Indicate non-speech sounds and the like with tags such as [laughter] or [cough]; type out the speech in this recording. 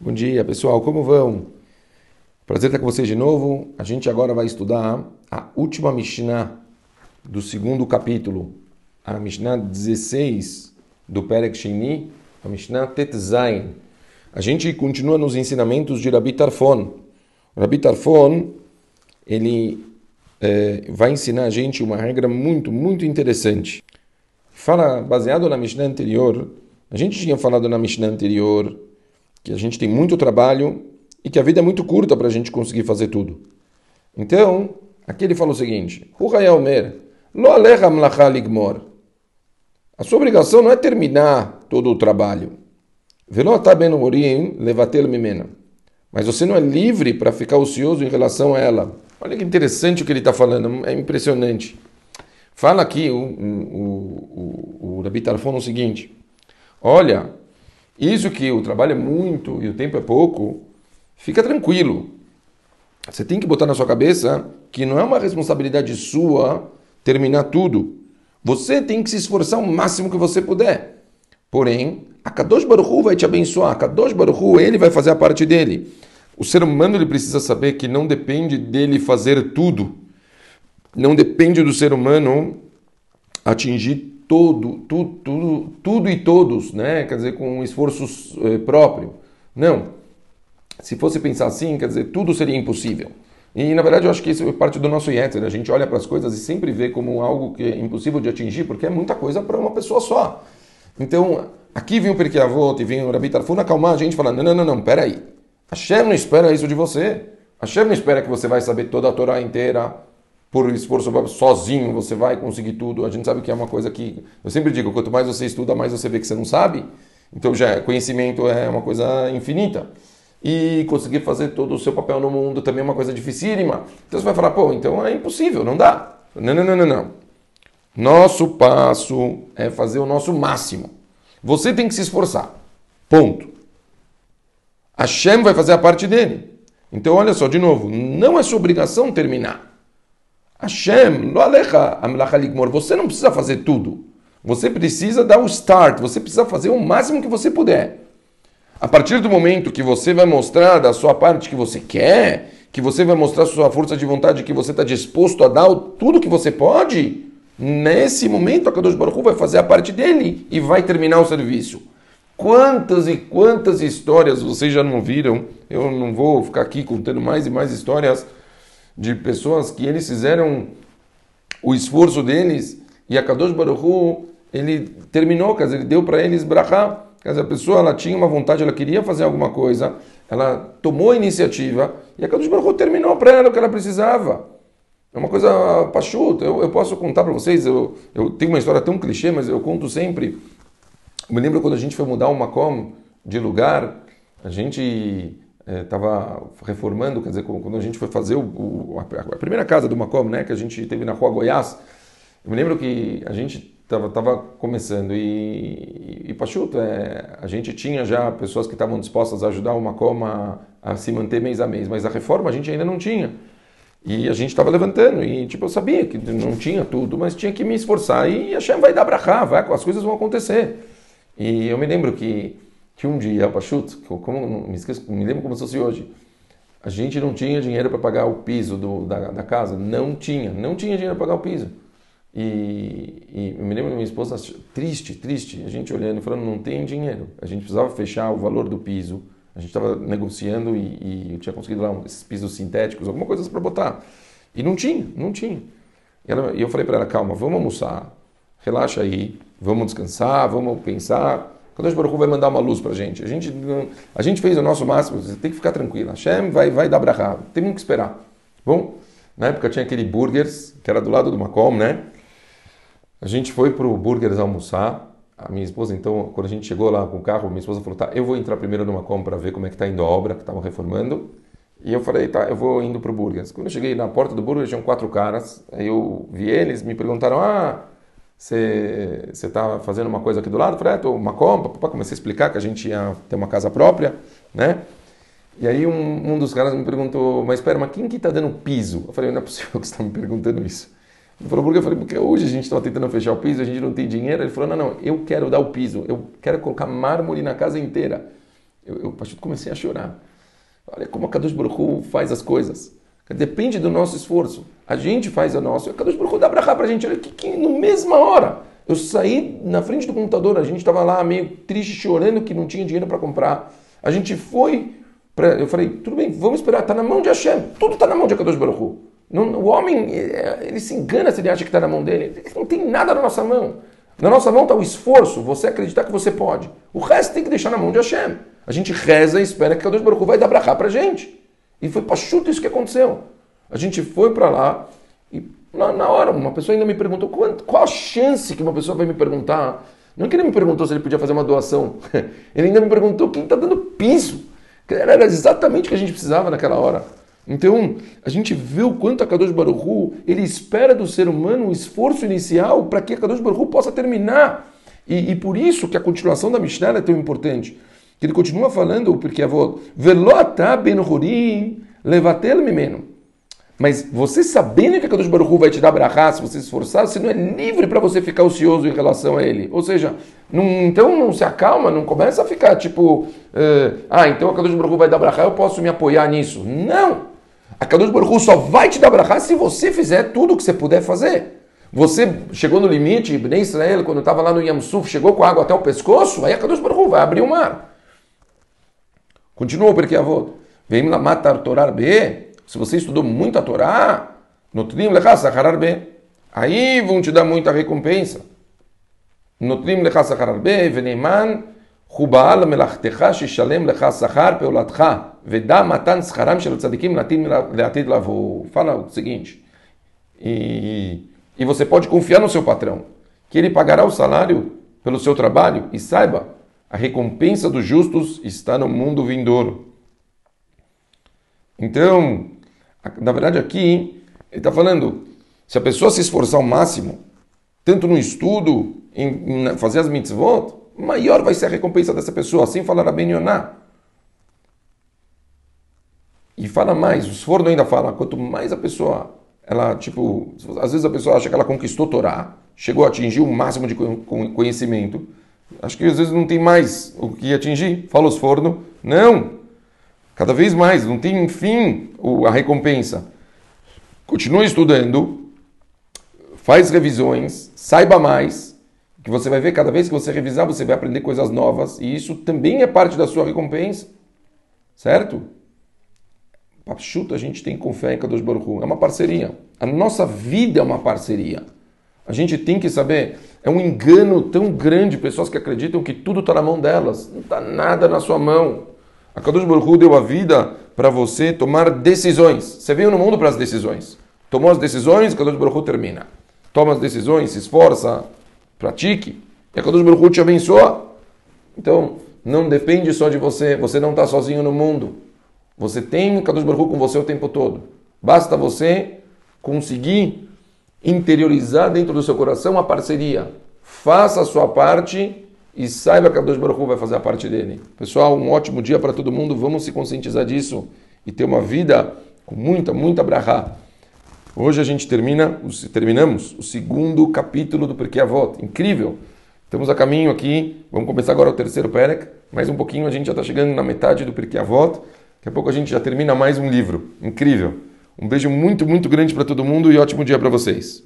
Bom dia, pessoal, como vão? Prazer estar com vocês de novo. A gente agora vai estudar a última Mishnah do segundo capítulo, a Mishnah 16 do Perek Sheni, a Mishnah Tetzain. A gente continua nos ensinamentos de Rabi Tarfon. Rabi Tarfon, ele é, vai ensinar a gente uma regra muito, muito interessante. Fala, baseado na Mishnah anterior, a gente tinha falado na Mishnah anterior que a gente tem muito trabalho e que a vida é muito curta para a gente conseguir fazer tudo. Então, aqui ele fala o seguinte: A sua obrigação não é terminar todo o trabalho. Mas você não é livre para ficar ocioso em relação a ela. Olha que interessante o que ele está falando, é impressionante. Fala aqui o, o, o, o Tarfon o seguinte: Olha, isso que o trabalho é muito e o tempo é pouco, fica tranquilo. Você tem que botar na sua cabeça que não é uma responsabilidade sua terminar tudo. Você tem que se esforçar o máximo que você puder. Porém, a Kadosh Baruch vai te abençoar. A Kadosh Baruch ele vai fazer a parte dele. O ser humano ele precisa saber que não depende dele fazer tudo. Não depende do ser humano atingir todo, tudo, tudo, tudo e todos, né? Quer dizer, com um esforço eh, próprio. Não. Se fosse pensar assim, quer dizer, tudo seria impossível. E na verdade eu acho que isso é parte do nosso Yetzer. A gente olha para as coisas e sempre vê como algo que é impossível de atingir, porque é muita coisa para uma pessoa só. Então, aqui vem o Pirkei Avot e vem o Rabi Tarfun acalmar a gente falando, não, não, não, não, peraí. Hashem não espera isso de você. Hashem não espera que você vai saber toda a Torá inteira, por esforço sozinho você vai conseguir tudo. A gente sabe que é uma coisa que eu sempre digo, quanto mais você estuda, mais você vê que você não sabe. Então já conhecimento é uma coisa infinita. E conseguir fazer todo o seu papel no mundo também é uma coisa dificílima. Então você vai falar, pô, então é impossível, não dá. Não, não, não, não, não. Nosso passo é fazer o nosso máximo. Você tem que se esforçar. Ponto. Hashem vai fazer a parte dele. Então, olha só, de novo, não é sua obrigação terminar. Hashem, lo alecha ligmor. Você não precisa fazer tudo. Você precisa dar o start, você precisa fazer o máximo que você puder. A partir do momento que você vai mostrar da sua parte que você quer, que você vai mostrar sua força de vontade, que você está disposto a dar tudo que você pode, nesse momento a Kadosh Baruch vai fazer a parte dele e vai terminar o serviço. Quantas e quantas histórias vocês já não viram? Eu não vou ficar aqui contando mais e mais histórias de pessoas que eles fizeram o esforço deles e a Kadosh Baruch Hu, ele terminou, quer dizer, ele deu para eles brachá. Quer dizer, a pessoa ela tinha uma vontade, ela queria fazer alguma coisa, ela tomou a iniciativa e a Kadosh Baruch Hu terminou para ela o que ela precisava. É uma coisa pachuta. Eu, eu posso contar para vocês, eu, eu tenho uma história tão clichê, mas eu conto sempre. Eu me lembro quando a gente foi mudar uma com de lugar, a gente estava é, reformando, quer dizer, quando a gente foi fazer o, o, a, primeira casa do Macom, né, que a gente teve na rua Goiás, eu me lembro que a gente estava tava começando e, e, e Pachuto, é, a gente tinha já pessoas que estavam dispostas a ajudar o Macom a, a, se manter mês a mês, mas a reforma a gente ainda não tinha. E a gente estava levantando e, tipo, eu sabia que não tinha tudo, mas tinha que me esforçar e a Shem vai dar brachá, vai, as coisas vão acontecer. E eu me lembro que que um dia, Pachut, como me, esqueço, me lembro como se fosse hoje, a gente não tinha dinheiro para pagar o piso do, da, da, casa, não tinha, não tinha dinheiro para pagar o piso. E, e eu me lembro da minha esposa triste, triste, a gente olhando e falando, não tem dinheiro. A gente precisava fechar o valor do piso, a gente estava negociando e, e, eu tinha conseguido lá esses pisos sintéticos, alguma coisa para botar. E não tinha, não tinha. E, ela, e eu falei para ela, calma, vamos almoçar, relaxa aí, vamos descansar, vamos pensar Kadosh Baruch Hu vai mandar uma luz para a gente. A gente. A gente fez o nosso máximo, você tem que ficar tranquilo. Hashem vai, vai dar brachá, tem que esperar. Bom, na época tinha aquele burgers, que era do lado do Macom, né? A gente foi para o burgers almoçar. A minha esposa, então, quando a gente chegou lá com o carro, minha esposa falou: tá, eu vou entrar primeiro no Macom para ver como é que está indo a obra que estavam reformando. E eu falei: tá, eu vou indo para o burgers. Quando eu cheguei na porta do burgers, tinham quatro caras. Aí eu vi eles, me perguntaram: ah você está fazendo uma coisa aqui do lado? Eu falei, é, estou uma compra. Comecei a explicar que a gente ia ter uma casa própria, né? E aí um, um dos caras me perguntou, mas espera, mas quem que está dando piso? Eu falei, não é possível [laughs] que você está me perguntando isso. Ele falou, por quê? Eu falei, porque hoje a gente estava tentando fechar o piso, a gente não tem dinheiro. Ele falou, não, não, eu quero dar o piso, eu quero colocar mármore na casa inteira. eu, eu comecei a chorar. Olha como a Kadosh Baruch faz as coisas. Depende do nosso esforço. A gente faz. A Kadosh Baruch Hu dá brachá pra gente. Olha que, que no mesma hora. Eu saí na frente do computador, a gente estava lá meio triste, chorando que não tinha dinheiro para comprar. A gente foi, eu falei, tudo bem, vamos esperar, está na mão de Hashem, tudo está na mão de Akadosh Baruch o homem, ele se engana se ele acha que está na mão dele. Não tem nada na nossa mão. Na nossa mão está o esforço, você acreditar que você pode. O resto tem que deixar na mão de Hashem. A gente reza e espera que Akadosh Baruch vai dar brachá para gente. E foi para chuta isso que aconteceu. A gente foi para lá e na, na, hora, uma pessoa ainda me perguntou qual, qual a chance que uma pessoa vai me perguntar. Não é que ele me perguntou se ele podia fazer uma doação. [laughs] Ele ainda me perguntou quem está dando piso. Era exatamente o que a gente precisava naquela hora. Então, a gente vê o quanto a Kadosh Baruchu, ele espera do ser humano um esforço inicial para que a Kadosh Baruchu possa terminar. E, e, por isso que a continuação da Mishnah é tão importante. Que ele continua falando, porque avô, velota ben hurim levatel mimeno. Mas você sabendo que a Kadosh Baruch Hu vai te dar brachá, se você se esforçar, você não é livre para você ficar ocioso em relação a ele. Ou seja, não, então não se acalma, não começa a ficar tipo, uh, ah, então a Kadosh Baruch Hu vai dar brachá, eu posso me apoiar nisso. Não! A Kadosh Baruch Hu só vai te dar brachá se você fizer tudo o que você puder fazer. Você chegou no limite, Ibn Israel, quando estava lá no Yamsuf, chegou com água até o pescoço, aí a Kadosh Baruch Hu vai abrir o mar. Continua porque avô. Vem lá matar Torar B. Se você estudou muito a Torá, Notrim lecha sachar be. Aí vão te dar muita recompensa. Notrim lecha sachar be, veneman, חובעל מלאכתך שישלם לך שכר פעולתך, ודע מתן שכרם של הצדיקים לעתיד לבוא. Fala o seguinte, e, e você pode confiar no seu patrão, que ele pagará o salário pelo seu trabalho, e saiba, a recompensa dos justos está no mundo vindouro. Então, na verdade, aqui, ele está falando, se a pessoa se esforçar ao máximo, tanto no estudo, em, fazer as mitzvot, maior vai ser a recompensa dessa pessoa. Assim falará Ben Yoná. E fala mais, o Sforno ainda fala, quanto mais a pessoa, ela, tipo, às vezes a pessoa acha que ela conquistou Torá, chegou a atingir o máximo de conhecimento, acho que às vezes não tem mais o que atingir. Fala os forno, não, Cada vez mais, não tem fim a recompensa. Continue estudando, faz revisões, saiba mais, que você vai ver cada vez que você revisar, você vai aprender coisas novas, e isso também é parte da sua recompensa. Certo? Pachuta, a gente tem que confiar em Kadosh Baruch Hu. É uma parceria. A nossa vida é uma parceria. A gente tem que saber, é um engano tão grande, pessoas que acreditam que tudo está na mão delas. Não está nada na sua mão. A Kadosh Baruch deu a vida para você tomar decisões. Você veio no mundo para as decisões. Tomou as decisões, Kadosh Baruch termina. Toma as decisões, se esforça, pratique. E a Kadosh Baruch te abençoa. Então, não depende só de você. Você não está sozinho no mundo. Você tem Kadosh Baruch com você o tempo todo. Basta você conseguir interiorizar dentro do seu coração a parceria. Faça a sua parte e saiba que a Deus Baruch Hu vai fazer a parte dele. Pessoal, um ótimo dia para todo mundo. Vamos se conscientizar disso e ter uma vida com muita, muita brahá. Hoje a gente termina, terminamos o segundo capítulo do Porquê Avot. Incrível! Estamos a caminho aqui. Vamos começar agora o terceiro Perek. Mais um pouquinho a gente já está chegando na metade do Porquê Avot. Daqui a pouco a gente já termina mais um livro. Incrível! Um beijo muito, muito grande para todo mundo e ótimo dia para vocês.